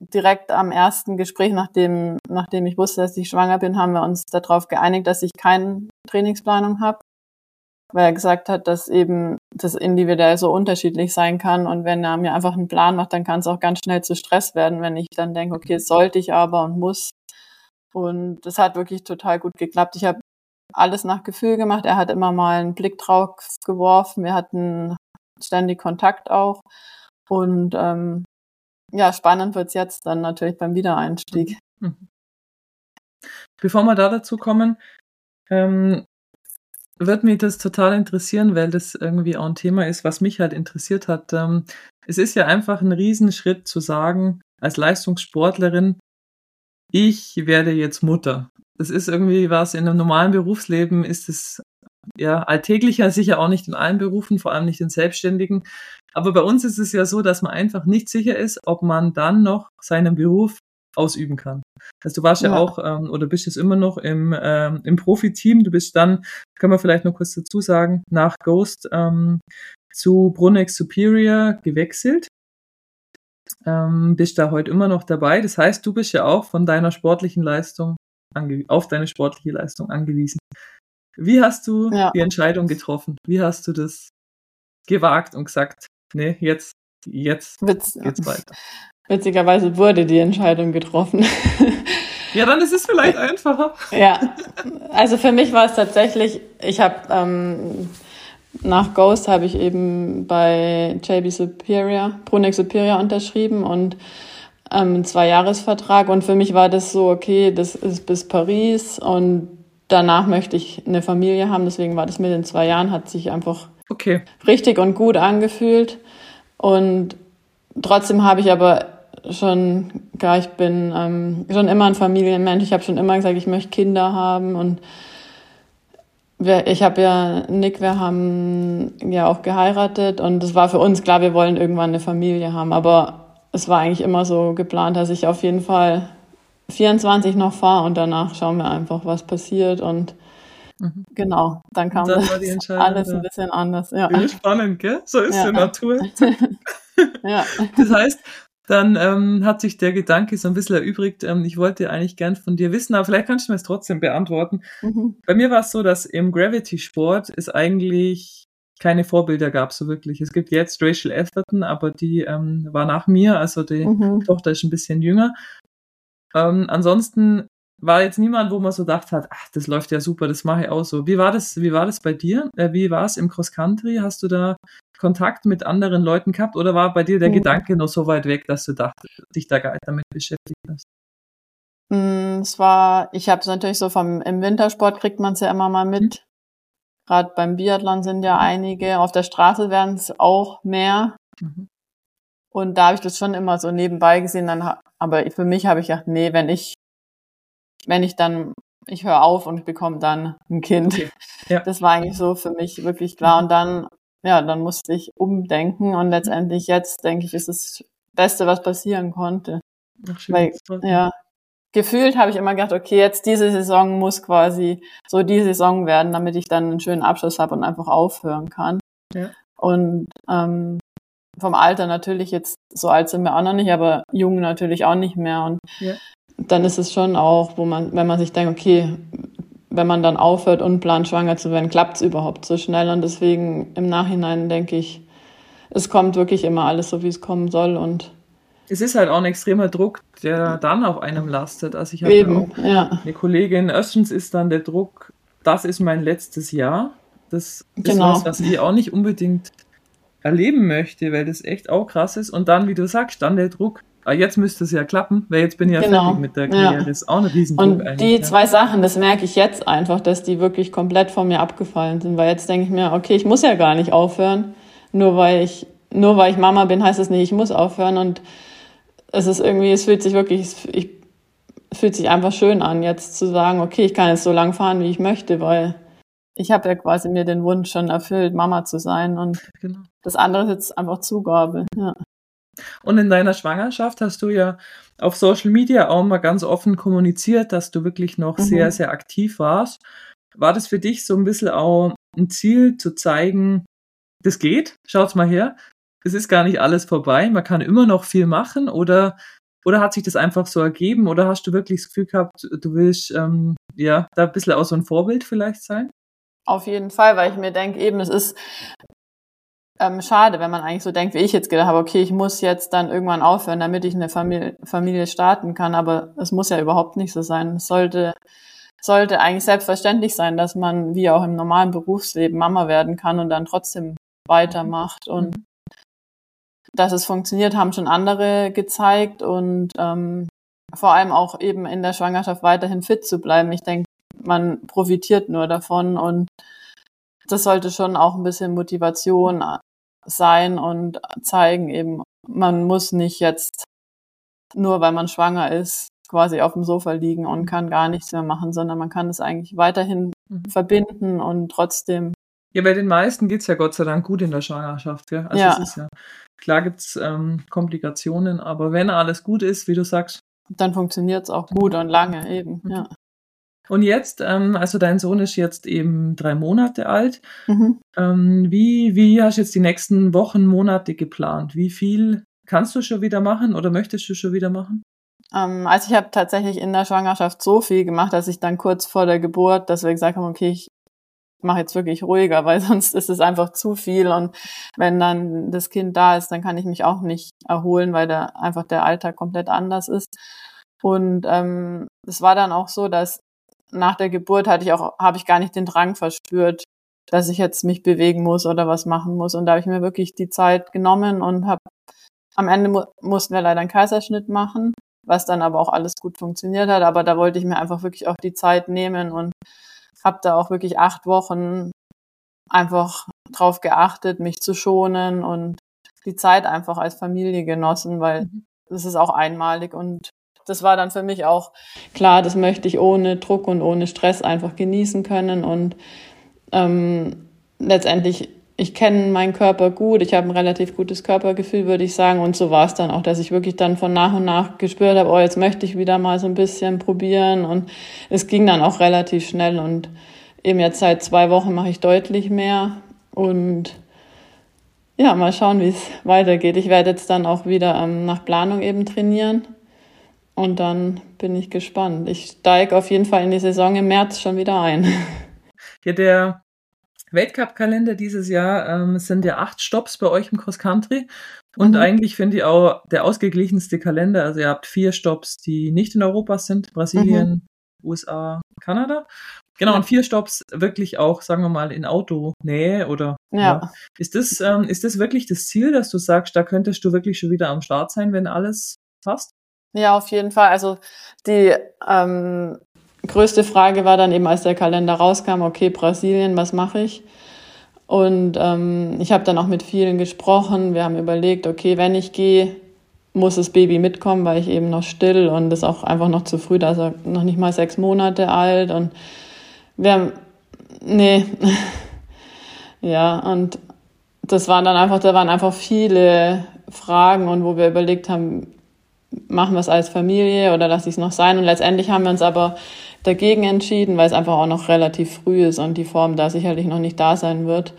B: direkt am ersten Gespräch, nachdem, nachdem ich wusste, dass ich schwanger bin, haben wir uns darauf geeinigt, dass ich keine Trainingsplanung habe weil er gesagt hat, dass eben das individuell so unterschiedlich sein kann und wenn er mir einfach einen Plan macht, dann kann es auch ganz schnell zu Stress werden, wenn ich dann denke, okay, sollte ich aber und muss. Und das hat wirklich total gut geklappt. Ich habe alles nach Gefühl gemacht. Er hat immer mal einen Blick drauf geworfen. Wir hatten ständig Kontakt auch. Und ähm, ja, spannend wird's jetzt dann natürlich beim Wiedereinstieg. Mhm.
A: Bevor wir da dazu kommen, ähm, würde mich das total interessieren, weil das irgendwie auch ein Thema ist, was mich halt interessiert hat. Ähm, es ist ja einfach ein Riesenschritt zu sagen, als Leistungssportlerin, ich werde jetzt Mutter. Das ist irgendwie was in einem normalen Berufsleben ist es ja alltäglicher, [laughs] sicher auch nicht in allen Berufen, vor allem nicht in Selbstständigen. Aber bei uns ist es ja so, dass man einfach nicht sicher ist, ob man dann noch seinen Beruf ausüben kann. Also du warst ja, ja auch ähm, oder bist jetzt immer noch im, ähm, im Profiteam. Du bist dann, können wir vielleicht noch kurz dazu sagen, nach Ghost ähm, zu Brunex Superior gewechselt. Ähm, bist da heute immer noch dabei. Das heißt, du bist ja auch von deiner sportlichen Leistung auf deine sportliche Leistung angewiesen. Wie hast du ja. die Entscheidung getroffen? Wie hast du das gewagt und gesagt, nee, jetzt, jetzt Witz, geht's weiter?
B: Witzigerweise wurde die Entscheidung getroffen. [laughs]
A: Ja, dann ist es vielleicht einfacher.
B: Ja, also für mich war es tatsächlich, ich habe ähm, nach Ghost habe ich eben bei JB Superior, Brunex Superior unterschrieben und ähm, zwei Jahresvertrag und für mich war das so, okay, das ist bis Paris und danach möchte ich eine Familie haben, deswegen war das mit den zwei Jahren, hat sich einfach okay. richtig und gut angefühlt und trotzdem habe ich aber schon, klar, ich bin ähm, schon immer ein Familienmensch, ich habe schon immer gesagt, ich möchte Kinder haben und wir, ich habe ja, Nick, wir haben ja auch geheiratet und es war für uns klar, wir wollen irgendwann eine Familie haben. Aber es war eigentlich immer so geplant, dass ich auf jeden Fall 24 noch fahre und danach schauen wir einfach, was passiert und mhm. genau, dann kam dann das alles ein bisschen anders. Ja.
A: Spannend, gell? So ist ja. die Natur. [laughs] [laughs] ja. Das heißt, dann ähm, hat sich der Gedanke so ein bisschen erübrigt. Ähm, ich wollte eigentlich gern von dir wissen, aber vielleicht kannst du mir es trotzdem beantworten. Mhm. Bei mir war es so, dass im Gravity-Sport es eigentlich keine Vorbilder gab so wirklich. Es gibt jetzt Rachel Atherton, aber die ähm, war nach mir, also die mhm. Tochter ist ein bisschen jünger. Ähm, ansonsten war jetzt niemand, wo man so gedacht hat, ach, das läuft ja super, das mache ich auch so. Wie war das, wie war das bei dir? Äh, wie war es im Cross Country? Hast du da Kontakt mit anderen Leuten gehabt oder war bei dir der mhm. Gedanke noch so weit weg, dass du dachtest, dich da gar nicht damit beschäftigt hast?
B: Mm, es war, ich habe es natürlich so vom im Wintersport kriegt man es ja immer mal mit. Mhm. Gerade beim Biathlon sind ja einige, auf der Straße werden es auch mehr. Mhm. Und da habe ich das schon immer so nebenbei gesehen. Dann, aber für mich habe ich gedacht, nee, wenn ich wenn ich dann, ich höre auf und bekomme dann ein Kind. Okay. Ja. Das war eigentlich so für mich wirklich klar. Und dann, ja, dann musste ich umdenken und letztendlich jetzt, denke ich, ist das Beste, was passieren konnte. Ach, schön. Weil, ja, gefühlt habe ich immer gedacht, okay, jetzt diese Saison muss quasi so die Saison werden, damit ich dann einen schönen Abschluss habe und einfach aufhören kann. Ja. Und ähm, vom Alter natürlich jetzt so alt sind wir auch noch nicht, aber jung natürlich auch nicht mehr. Und ja dann ist es schon auch, wo man, wenn man sich denkt, okay, wenn man dann aufhört, unplant schwanger zu werden, klappt es überhaupt so schnell. Und deswegen im Nachhinein denke ich, es kommt wirklich immer alles so, wie es kommen soll. Und
A: es ist halt auch ein extremer Druck, der dann auf einem lastet. Also ich habe auch ja. eine Kollegin, erstens ist dann der Druck, das ist mein letztes Jahr. Das ist genau. was, was ich auch nicht unbedingt erleben möchte, weil das echt auch krass ist. Und dann, wie du sagst, dann der Druck, ah, jetzt müsste es ja klappen, weil jetzt bin ich ja genau. fertig mit der Karriere. Ja. Das ist auch ein Riesendruck
B: Und eigentlich. Die ja. zwei Sachen, das merke ich jetzt einfach, dass die wirklich komplett von mir abgefallen sind, weil jetzt denke ich mir, okay, ich muss ja gar nicht aufhören, nur weil ich, nur weil ich Mama bin, heißt es nicht, ich muss aufhören und es ist irgendwie, es fühlt sich wirklich, ich, es fühlt sich einfach schön an, jetzt zu sagen, okay, ich kann jetzt so lang fahren, wie ich möchte, weil ich habe ja quasi mir den Wunsch schon erfüllt, Mama zu sein und genau. das andere ist jetzt einfach Zugabe. Ja.
A: Und in deiner Schwangerschaft hast du ja auf Social Media auch mal ganz offen kommuniziert, dass du wirklich noch mhm. sehr, sehr aktiv warst. War das für dich so ein bisschen auch ein Ziel zu zeigen, das geht, schaut's mal her, es ist gar nicht alles vorbei, man kann immer noch viel machen oder oder hat sich das einfach so ergeben oder hast du wirklich das Gefühl gehabt, du willst ähm, ja da ein bisschen auch so ein Vorbild vielleicht sein?
B: Auf jeden Fall, weil ich mir denke, eben, es ist ähm, schade, wenn man eigentlich so denkt, wie ich jetzt gedacht habe, okay, ich muss jetzt dann irgendwann aufhören, damit ich eine Familie, Familie starten kann, aber es muss ja überhaupt nicht so sein. Es sollte, sollte eigentlich selbstverständlich sein, dass man wie auch im normalen Berufsleben Mama werden kann und dann trotzdem weitermacht. Und mhm. dass es funktioniert, haben schon andere gezeigt und ähm, vor allem auch eben in der Schwangerschaft weiterhin fit zu bleiben. Ich denke, man profitiert nur davon und das sollte schon auch ein bisschen Motivation sein und zeigen eben, man muss nicht jetzt nur weil man schwanger ist, quasi auf dem Sofa liegen und kann gar nichts mehr machen, sondern man kann es eigentlich weiterhin mhm. verbinden und trotzdem.
A: Ja, bei den meisten geht's ja Gott sei Dank gut in der Schwangerschaft. Gell? Also
B: Ja.
A: es ist ja klar gibt's ähm, Komplikationen, aber wenn alles gut ist, wie du sagst.
B: Dann funktioniert's auch gut und lange eben.
A: Mhm.
B: Ja.
A: Und jetzt, ähm, also dein Sohn ist jetzt eben drei Monate alt.
B: Mhm.
A: Ähm, wie, wie hast du jetzt die nächsten Wochen, Monate geplant? Wie viel kannst du schon wieder machen oder möchtest du schon wieder machen?
B: Ähm, also ich habe tatsächlich in der Schwangerschaft so viel gemacht, dass ich dann kurz vor der Geburt, dass wir gesagt haben, okay, ich mache jetzt wirklich ruhiger, weil [laughs] sonst ist es einfach zu viel und wenn dann das Kind da ist, dann kann ich mich auch nicht erholen, weil da einfach der Alltag komplett anders ist. Und ähm, es war dann auch so, dass nach der Geburt hatte ich auch, habe ich gar nicht den Drang verspürt, dass ich jetzt mich bewegen muss oder was machen muss. Und da habe ich mir wirklich die Zeit genommen und habe am Ende mu mussten wir leider einen Kaiserschnitt machen, was dann aber auch alles gut funktioniert hat. Aber da wollte ich mir einfach wirklich auch die Zeit nehmen und habe da auch wirklich acht Wochen einfach drauf geachtet, mich zu schonen und die Zeit einfach als Familie genossen, weil
A: Mhm.
B: das ist auch einmalig und das war dann für mich auch klar, das möchte ich ohne Druck und ohne Stress einfach genießen können und ähm, letztendlich, ich kenne meinen Körper gut, ich habe ein relativ gutes Körpergefühl, würde ich sagen. Und so war es dann auch, dass ich wirklich dann von nach und nach gespürt habe, oh, jetzt möchte ich wieder mal so ein bisschen probieren. Und es ging dann auch relativ schnell. Und eben jetzt seit zwei Wochen mache ich deutlich mehr. Und ja, mal schauen, wie es weitergeht. Ich werde jetzt dann auch wieder ähm, nach Planung eben trainieren. Und dann bin ich gespannt. Ich steige auf jeden Fall in die Saison im März schon wieder ein. [laughs]
A: Ja, der Weltcup-Kalender dieses Jahr ähm, sind ja acht Stops bei euch im Cross Country. Und
B: Mhm.
A: eigentlich finde ich auch der ausgeglichenste Kalender. Also ihr habt vier Stops, die nicht in Europa sind. Brasilien, USA, Kanada. Genau,
B: Ja.
A: und vier Stops wirklich auch, sagen wir mal, in Autonähe oder
B: Ja.
A: Ist das, ähm, ist das wirklich das Ziel, dass du sagst, da könntest du wirklich schon wieder am Start sein, wenn alles passt?
B: Ja, auf jeden Fall. Also die ähm, größte Frage war dann eben, als der Kalender rauskam, okay, Brasilien, was mache ich? Und ähm, ich habe dann auch mit vielen gesprochen. Wir haben überlegt, okay, wenn ich gehe, muss das Baby mitkommen, weil ich eben noch still und ist auch einfach noch zu früh, da ist er noch nicht mal sechs Monate alt. Und wir haben, nee, [laughs] ja, und das waren dann einfach, da waren einfach viele Fragen und wo wir überlegt haben, machen wir es als Familie oder lasse ich es noch sein? Und letztendlich haben wir uns aber dagegen entschieden, weil es einfach auch noch relativ früh ist und die Form da sicherlich noch nicht da sein wird.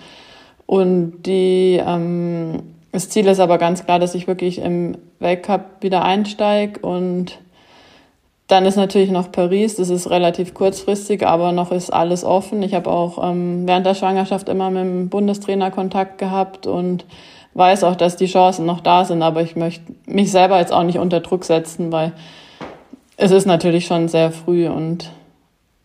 B: Und die, ähm, das Ziel ist aber ganz klar, dass ich wirklich im Weltcup wieder einsteige und dann ist natürlich noch Paris, das ist relativ kurzfristig, aber noch ist alles offen. Ich habe auch ähm, während der Schwangerschaft immer mit dem Bundestrainer Kontakt gehabt und weiß auch, dass die Chancen noch da sind, aber ich möchte mich selber jetzt auch nicht unter Druck setzen, weil es ist natürlich schon sehr früh und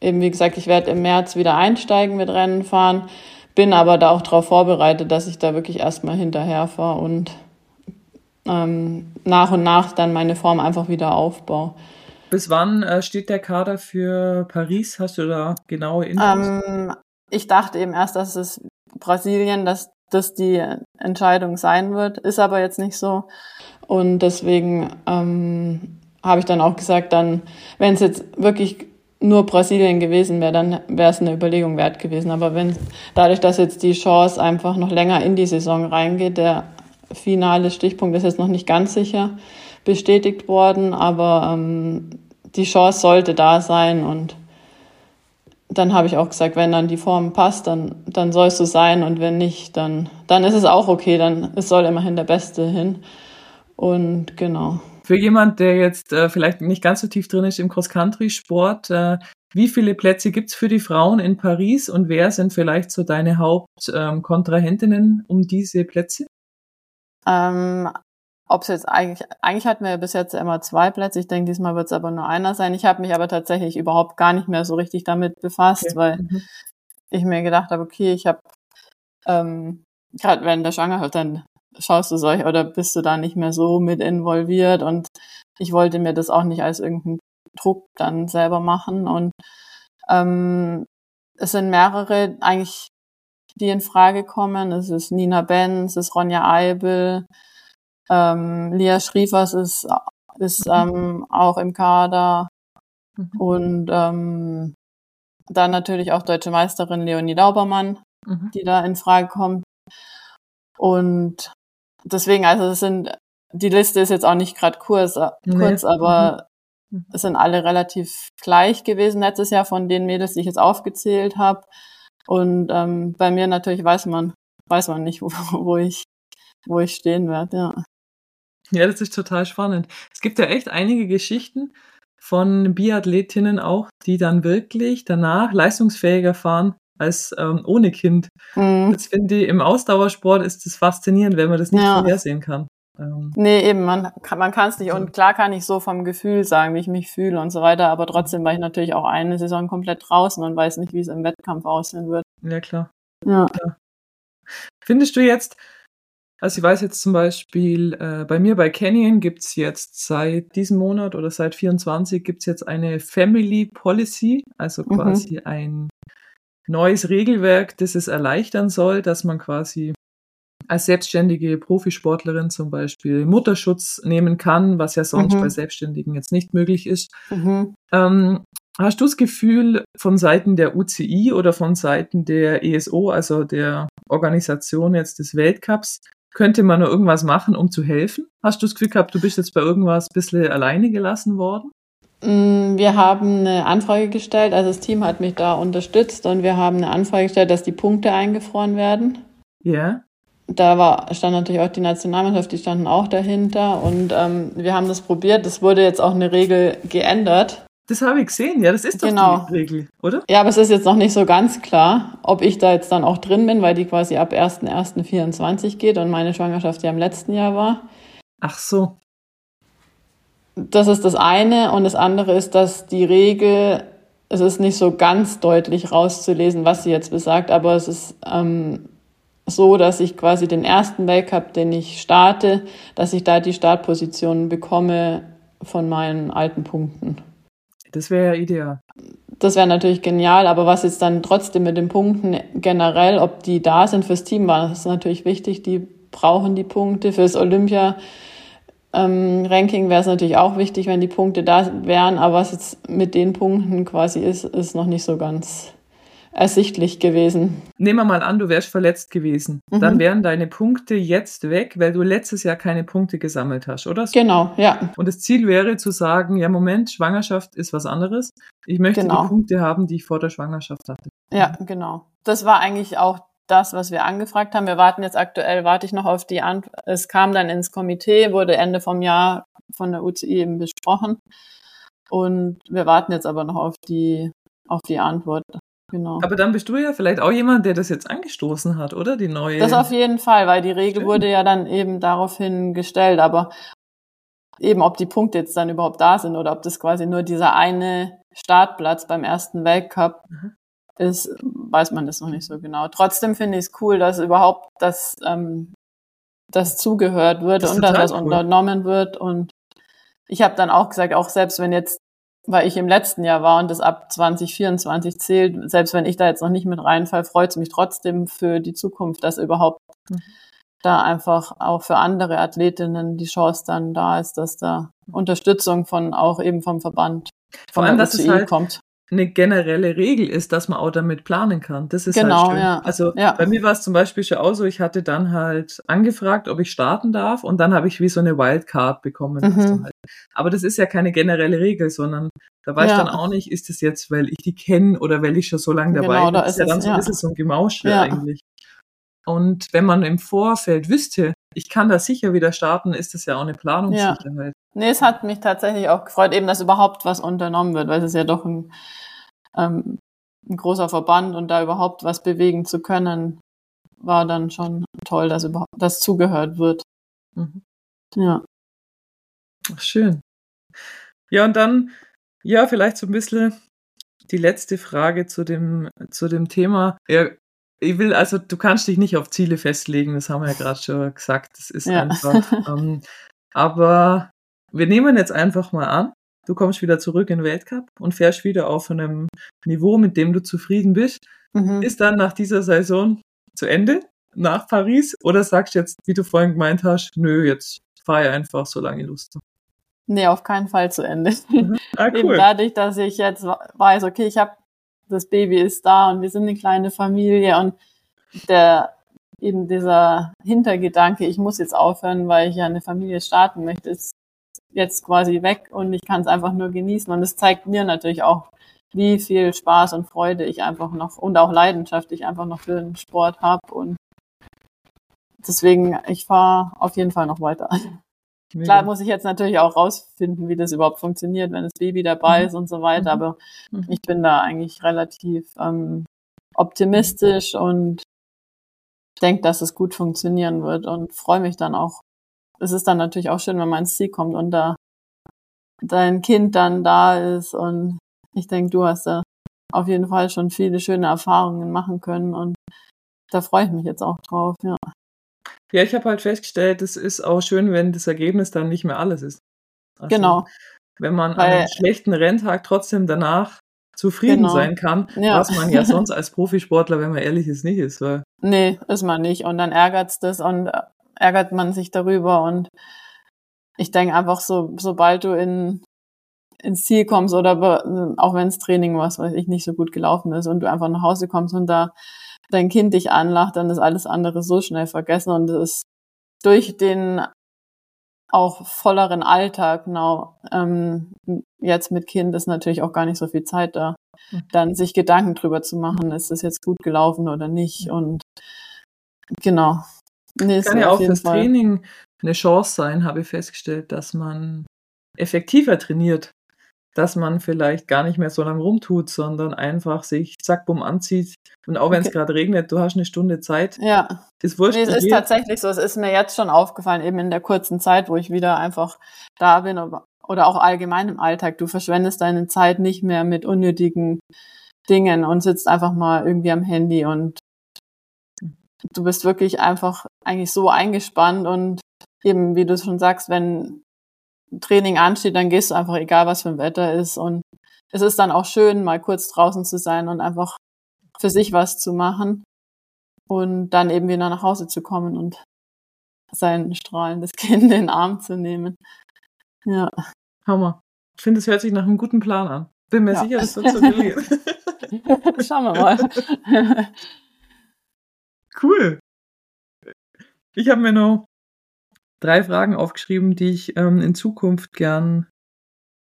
B: eben wie gesagt, ich werde im März wieder einsteigen mit Rennen fahren, bin aber da auch darauf vorbereitet, dass ich da wirklich erstmal hinterher fahre und ähm, nach und nach dann meine Form einfach wieder aufbaue.
A: Bis wann äh, steht der Kader für Paris? Hast du da genaue Infos?
B: Ähm, ich dachte eben erst, dass es Brasilien, dass das die Entscheidung sein wird, ist aber jetzt nicht so. Und deswegen ähm, habe ich dann auch gesagt, dann, wenn es jetzt wirklich nur Brasilien gewesen wäre, dann wäre es eine Überlegung wert gewesen. Aber wenn dadurch, dass jetzt die Chance einfach noch länger in die Saison reingeht, der finale Stichpunkt ist jetzt noch nicht ganz sicher bestätigt worden, aber ähm, die Chance sollte da sein und dann habe ich auch gesagt, wenn dann die Form passt, dann, dann soll es so sein und wenn nicht, dann, dann ist es auch okay, dann es soll immerhin der Beste hin. Und genau.
A: Für jemand, der jetzt äh, vielleicht nicht ganz so tief drin ist im Cross-Country-Sport, äh, wie viele Plätze gibt's für die Frauen in Paris und wer sind vielleicht so deine Hauptkontrahentinnen ähm, um diese Plätze?
B: Ähm, ob es jetzt eigentlich, eigentlich hatten wir ja bis jetzt immer zwei Plätze. Ich denke, diesmal wird es aber nur einer sein. Ich habe mich aber tatsächlich überhaupt gar nicht mehr so richtig damit befasst,
A: Okay.
B: weil
A: Mhm.
B: ich mir gedacht habe, okay, ich habe ähm, gerade während der Schwangerschaft, dann schaust du solch oder bist du da nicht mehr so mit involviert und ich wollte mir das auch nicht als irgendeinen Druck dann selber machen und ähm, es sind mehrere eigentlich, die in Frage kommen. Es ist Nina Benz, es ist Ronja Eibel, ähm, Lia Schriefers ist ist ähm, auch im Kader. Mhm. Und ähm, dann natürlich auch deutsche Meisterin Leonie Daubermann, mhm. die da in Frage kommt. Und deswegen, also es sind, die Liste ist jetzt auch nicht gerade kurz, äh, kurz, nee. aber mhm. es sind alle relativ gleich gewesen letztes Jahr von den Mädels, die ich jetzt aufgezählt habe. Und ähm, bei mir natürlich weiß man, weiß man nicht, [laughs] wo, wo ich, wo ich stehen werde, ja.
A: Ja, das ist total spannend. Es gibt ja echt einige Geschichten von Biathletinnen auch, die dann wirklich danach leistungsfähiger fahren als ähm, ohne Kind. Mhm. Das finde ich, im Ausdauersport ist das faszinierend, wenn man das nicht ja. vorhersehen kann.
B: Ähm. Nee, eben, man kann es nicht. Und klar kann ich so vom Gefühl sagen, wie ich mich fühle und so weiter, aber trotzdem war ich natürlich auch eine Saison komplett draußen und weiß nicht, wie es im Wettkampf aussehen wird.
A: Ja, klar. Ja. Klar. Findest du jetzt, also ich weiß jetzt zum Beispiel, äh, bei mir bei Canyon gibt's jetzt seit diesem Monat oder seit 24 gibt's jetzt eine Family Policy, also mhm. quasi mhm. ein neues Regelwerk, das es erleichtern soll, dass man quasi als selbstständige Profisportlerin zum Beispiel Mutterschutz nehmen kann, was ja sonst mhm. bei Selbstständigen jetzt nicht möglich ist. Mhm. Ähm, hast du das Gefühl von Seiten der UCI oder von Seiten der ESO, also der Organisation jetzt des Weltcups, könnte man noch irgendwas machen, um zu helfen? Hast du das Gefühl gehabt, du bist jetzt bei irgendwas ein bisschen alleine gelassen worden?
B: Mm, wir haben eine Anfrage gestellt, also das Team hat mich da unterstützt und wir haben eine Anfrage gestellt, dass die Punkte eingefroren werden.
A: Ja
B: da war, stand natürlich auch die Nationalmannschaft, die standen auch dahinter und ähm, wir haben das probiert. Das wurde jetzt auch eine Regel geändert.
A: Das habe ich gesehen, ja, das ist doch genau. die Regel, oder?
B: Ja, aber es ist jetzt noch nicht so ganz klar, ob ich da jetzt dann auch drin bin, weil die quasi ab 1.1.24 geht und meine Schwangerschaft ja im letzten Jahr war.
A: Ach so.
B: Das ist das eine und das andere ist, dass die Regel, es ist nicht so ganz deutlich rauszulesen, was sie jetzt besagt, aber es ist ähm, so, dass ich quasi den ersten Weltcup, den ich starte, dass ich da die Startposition bekomme von meinen alten Punkten.
A: Das wäre ja ideal.
B: Das wäre natürlich genial, aber was jetzt dann trotzdem mit den Punkten generell, ob die da sind fürs Team, war das ist natürlich wichtig. Die brauchen die Punkte fürs Olympia. Ähm, Ranking wäre es natürlich auch wichtig, wenn die Punkte da wären, aber was jetzt mit den Punkten quasi ist, ist noch nicht so ganz ersichtlich gewesen.
A: Nehmen wir mal an, du wärst verletzt gewesen. Mhm. Dann wären deine Punkte jetzt weg, weil du letztes Jahr keine Punkte gesammelt hast, oder?
B: Genau, ja.
A: Und das Ziel wäre zu sagen, ja, Moment, Schwangerschaft ist was anderes. Ich möchte genau. die Punkte haben, die ich vor der Schwangerschaft hatte.
B: Ja, genau. Das war eigentlich auch das, was wir angefragt haben. Wir warten jetzt aktuell, warte ich noch auf die Antwort. Es kam dann ins Komitee, wurde Ende vom Jahr von der UCI eben besprochen. Und wir warten jetzt aber noch auf die, auf die Antwort.
A: Genau. Aber dann bist du ja vielleicht auch jemand, der das jetzt angestoßen hat, oder? Die neue.
B: Das auf jeden Fall, weil die Regel Stimmt. wurde ja dann eben daraufhin gestellt. Aber eben, ob die Punkte jetzt dann überhaupt da sind oder ob das quasi nur dieser eine Startplatz beim ersten Weltcup mhm. ist, weiß man das noch nicht so genau. Trotzdem finde ich es cool, dass überhaupt das, ähm, das zugehört wird das und dass das cool. unternommen wird. Und ich habe dann auch gesagt, auch selbst wenn jetzt weil ich im letzten Jahr war und das ab 2024 zählt, selbst wenn ich da jetzt noch nicht mit reinfall, freut es mich trotzdem für die Zukunft, dass überhaupt mhm. da einfach auch für andere Athletinnen die Chance dann da ist, dass da Unterstützung von auch eben vom Verband
A: Vor allem, dass es halt kommt eine generelle Regel ist, dass man auch damit planen kann. Das ist halt genau, halt schön. Ja. Also ja. bei mir war es zum Beispiel schon auch so, ich hatte dann halt angefragt, ob ich starten darf und dann habe ich wie so eine Wildcard bekommen. Mhm. Halt. Aber das ist ja keine generelle Regel, sondern da weiß ja. ich dann auch nicht, ist das jetzt, weil ich die kenne oder weil ich schon so lange dabei genau, bin. Da ist, ist ja dann so ein bisschen so ein Gemausch eigentlich. Und wenn man im Vorfeld wüsste, ich kann da sicher wieder starten, ist das ja auch eine Planungssicherheit.
B: Nee, es hat mich tatsächlich auch gefreut, eben, dass überhaupt was unternommen wird, weil es ist ja doch ein, ähm, ein großer Verband und da überhaupt was bewegen zu können, war dann schon toll, dass überhaupt das zugehört wird. Mhm. Ja.
A: Ach, schön. Ja, und dann, ja, vielleicht so ein bisschen die letzte Frage zu dem, zu dem Thema. Ja, ich will, also du kannst dich nicht auf Ziele festlegen, das haben wir ja gerade schon gesagt. Das ist ja. einfach. Ähm, aber wir nehmen jetzt einfach mal an, du kommst wieder zurück in den Weltcup und fährst wieder auf einem Niveau, mit dem du zufrieden bist. Mhm. Ist dann nach dieser Saison zu Ende nach Paris oder sagst du jetzt, wie du vorhin gemeint hast, nö, jetzt fahre ich einfach so lange Lust.
B: Nee, auf keinen Fall zu Ende.
A: Mhm. Ah, [laughs]
B: Eben
A: cool.
B: dadurch, dass ich jetzt weiß, okay, ich habe das Baby ist da und wir sind eine kleine Familie und der eben dieser Hintergedanke, ich muss jetzt aufhören, weil ich ja eine Familie starten möchte, ist jetzt quasi weg und ich kann es einfach nur genießen. Und es zeigt mir natürlich auch, wie viel Spaß und Freude ich einfach noch und auch Leidenschaft ich einfach noch für den Sport habe. Und deswegen, ich fahre auf jeden Fall noch weiter.
A: Mega.
B: Klar muss ich jetzt natürlich auch rausfinden, wie das überhaupt funktioniert, wenn das Baby dabei
A: Mhm.
B: ist und so weiter.
A: Mhm.
B: Aber
A: Mhm.
B: ich bin da eigentlich relativ ähm, optimistisch und denke, dass es gut funktionieren wird und freue mich dann auch. Es ist dann natürlich auch schön, wenn man ins Ziel kommt und da dein Kind dann da ist und ich denke, du hast da auf jeden Fall schon viele schöne Erfahrungen machen können und da freue ich mich jetzt auch drauf, ja.
A: Ja, ich habe halt festgestellt, es ist auch schön, wenn das Ergebnis dann nicht mehr alles ist. Also,
B: Genau.
A: Wenn man an
B: Weil-
A: einem schlechten Renntag trotzdem danach zufrieden
B: Genau.
A: sein kann,
B: Ja.
A: was man ja [laughs] sonst als Profisportler, wenn man ehrlich ist, nicht ist. Weil,
B: Nee, ist man nicht. Und dann ärgert's das und äh, ärgert man sich darüber. Und ich denke einfach so, sobald du in, ins Ziel kommst oder auch wenn das Training, was weiß ich, nicht so gut gelaufen ist und du einfach nach Hause kommst und da dein Kind dich anlacht, dann ist alles andere so schnell vergessen und es ist durch den auch volleren Alltag, genau, ähm, jetzt mit Kind ist natürlich auch gar nicht so viel Zeit da,
A: Mhm.
B: dann sich Gedanken drüber zu machen, ist es jetzt gut gelaufen oder nicht und genau. Nee,
A: kann ja auch fürs
B: Fall.
A: Training eine Chance sein, habe ich festgestellt, dass man effektiver trainiert. Dass man vielleicht gar nicht mehr so lange rumtut, sondern einfach sich zack, bumm anzieht. Und auch wenn es
B: Okay.
A: gerade regnet, du hast eine Stunde Zeit.
B: Ja,
A: Ist wurscht.
B: nee, es ist tatsächlich so. Es ist mir jetzt schon aufgefallen, eben in der kurzen Zeit, wo ich wieder einfach da bin oder auch allgemein im Alltag. Du verschwendest deine Zeit nicht mehr mit unnötigen Dingen und sitzt einfach mal irgendwie am Handy und du bist wirklich einfach eigentlich so eingespannt und eben, wie du schon sagst, wenn Training ansteht, dann gehst du einfach, egal was für ein Wetter ist und es ist dann auch schön, mal kurz draußen zu sein und einfach für sich was zu machen und dann eben wieder nach Hause zu kommen und sein strahlendes [laughs] Kind in den Arm zu nehmen. Ja,
A: Hammer. Ich finde, es hört sich nach einem guten Plan an. Bin mir
B: Ja.
A: sicher, das wird so [laughs] gelingen. [laughs]
B: schauen wir mal.
A: cool. Ich habe mir noch drei Fragen aufgeschrieben, die ich ähm, in Zukunft gern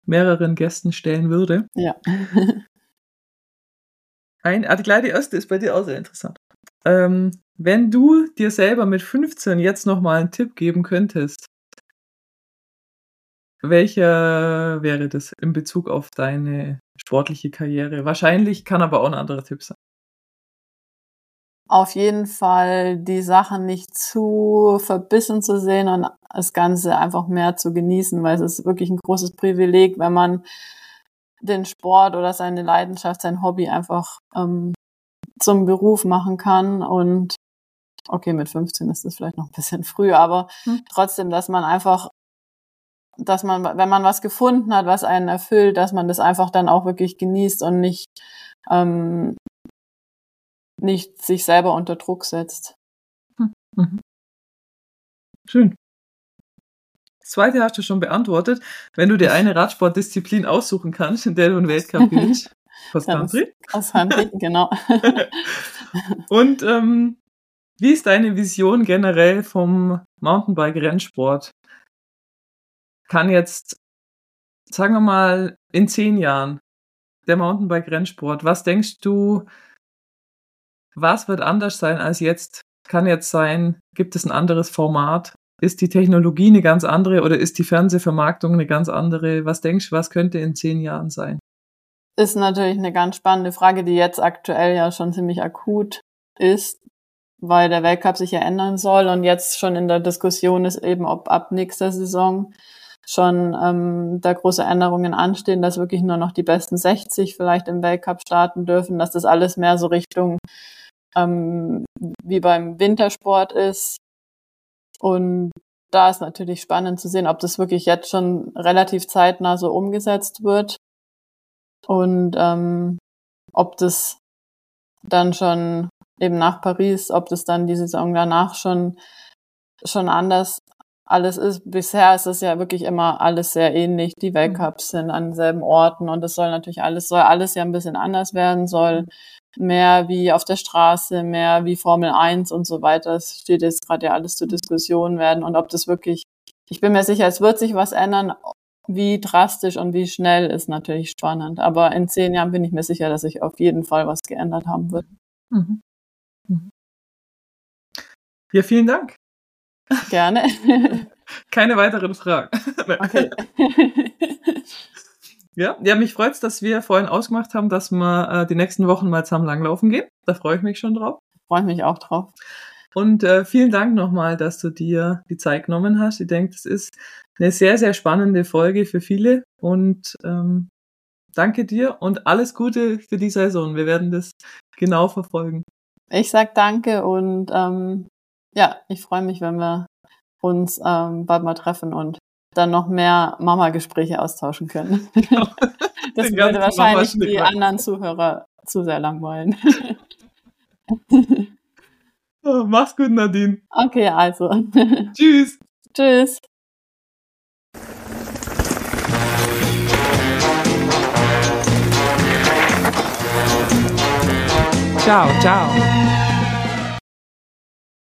A: mehreren Gästen stellen würde.
B: ja. [laughs]
A: Ein, ah, die gleich die erste ist bei dir auch sehr interessant. Ähm, wenn du dir selber mit 15 jetzt nochmal einen Tipp geben könntest, welcher wäre das in Bezug auf deine sportliche Karriere? Wahrscheinlich kann aber auch ein anderer Tipp sein.
B: Auf jeden Fall die Sachen nicht zu verbissen zu sehen und das Ganze einfach mehr zu genießen, weil es ist wirklich ein großes Privileg, wenn man den Sport oder seine Leidenschaft, sein Hobby einfach ähm, zum Beruf machen kann und okay, mit 15 ist das vielleicht noch ein bisschen früh, aber
A: Hm.
B: trotzdem, dass man einfach, dass man, wenn man was gefunden hat, was einen erfüllt, dass man das einfach dann auch wirklich genießt und nicht, ähm, nicht sich selber unter Druck setzt.
A: Mhm. Schön. Das zweite hast du schon beantwortet. Wenn du dir [laughs] eine Radsportdisziplin aussuchen kannst, in der du einen Weltcup gewinnst, Cross [laughs] Country.
B: Aus Handel, genau. [laughs]
A: Und ähm, wie ist deine Vision generell vom Mountainbike-Rennsport? Kann jetzt, sagen wir mal, in zehn Jahren der Mountainbike-Rennsport, was denkst du, was wird anders sein als jetzt? Kann jetzt sein, gibt es ein anderes Format? Ist die Technologie eine ganz andere oder ist die Fernsehvermarktung eine ganz andere? Was denkst du, was könnte in zehn Jahren sein?
B: Ist natürlich eine ganz spannende Frage, die jetzt aktuell ja schon ziemlich akut ist, weil der Weltcup sich ja ändern soll und jetzt schon in der Diskussion ist eben, ob ab nächster Saison schon ähm, da große Änderungen anstehen, dass wirklich nur noch die besten 60 vielleicht im Weltcup starten dürfen, dass das alles mehr so Richtung ähm, wie beim Wintersport ist. Und da ist natürlich spannend zu sehen, ob das wirklich jetzt schon relativ zeitnah so umgesetzt wird und ähm, ob das dann schon eben nach Paris, ob das dann die Saison danach schon schon anders alles ist. Bisher ist es ja wirklich immer alles sehr ähnlich. Die Weltcups sind an selben Orten und es soll natürlich alles, soll alles ja ein bisschen anders werden, soll mehr wie auf der Straße, mehr wie Formel 1 und so weiter. Das steht jetzt gerade ja alles zur Diskussion werden und ob das wirklich, ich bin mir sicher, es wird sich was ändern. Wie drastisch und wie schnell ist natürlich spannend. Aber in zehn Jahren bin ich mir sicher, dass sich auf jeden Fall was geändert haben wird. Mhm.
A: Mhm. Ja, vielen Dank.
B: Gerne. [laughs]
A: Keine weiteren Fragen. Okay. [laughs] ja, ja, mich freut's, dass wir vorhin ausgemacht haben, dass wir äh, die nächsten Wochen mal zusammen langlaufen gehen. Da freue ich mich schon drauf.
B: Freue mich auch drauf.
A: Und äh, vielen Dank nochmal, dass du dir die Zeit genommen hast. Ich denke, das ist eine sehr, sehr spannende Folge für viele. Und ähm, danke dir und alles Gute für die Saison. Wir werden das genau verfolgen.
B: Ich sag danke und ähm, ja, ich freue mich, wenn wir uns ähm, bald mal treffen und dann noch mehr Mama-Gespräche austauschen können. Genau. [laughs] das würde wahrscheinlich die anderen Zuhörer zu sehr langweilen. [laughs]
A: oh, mach's gut, Nadine.
B: Okay, also. [laughs]
A: Tschüss.
B: Tschüss.
A: Ciao, ciao.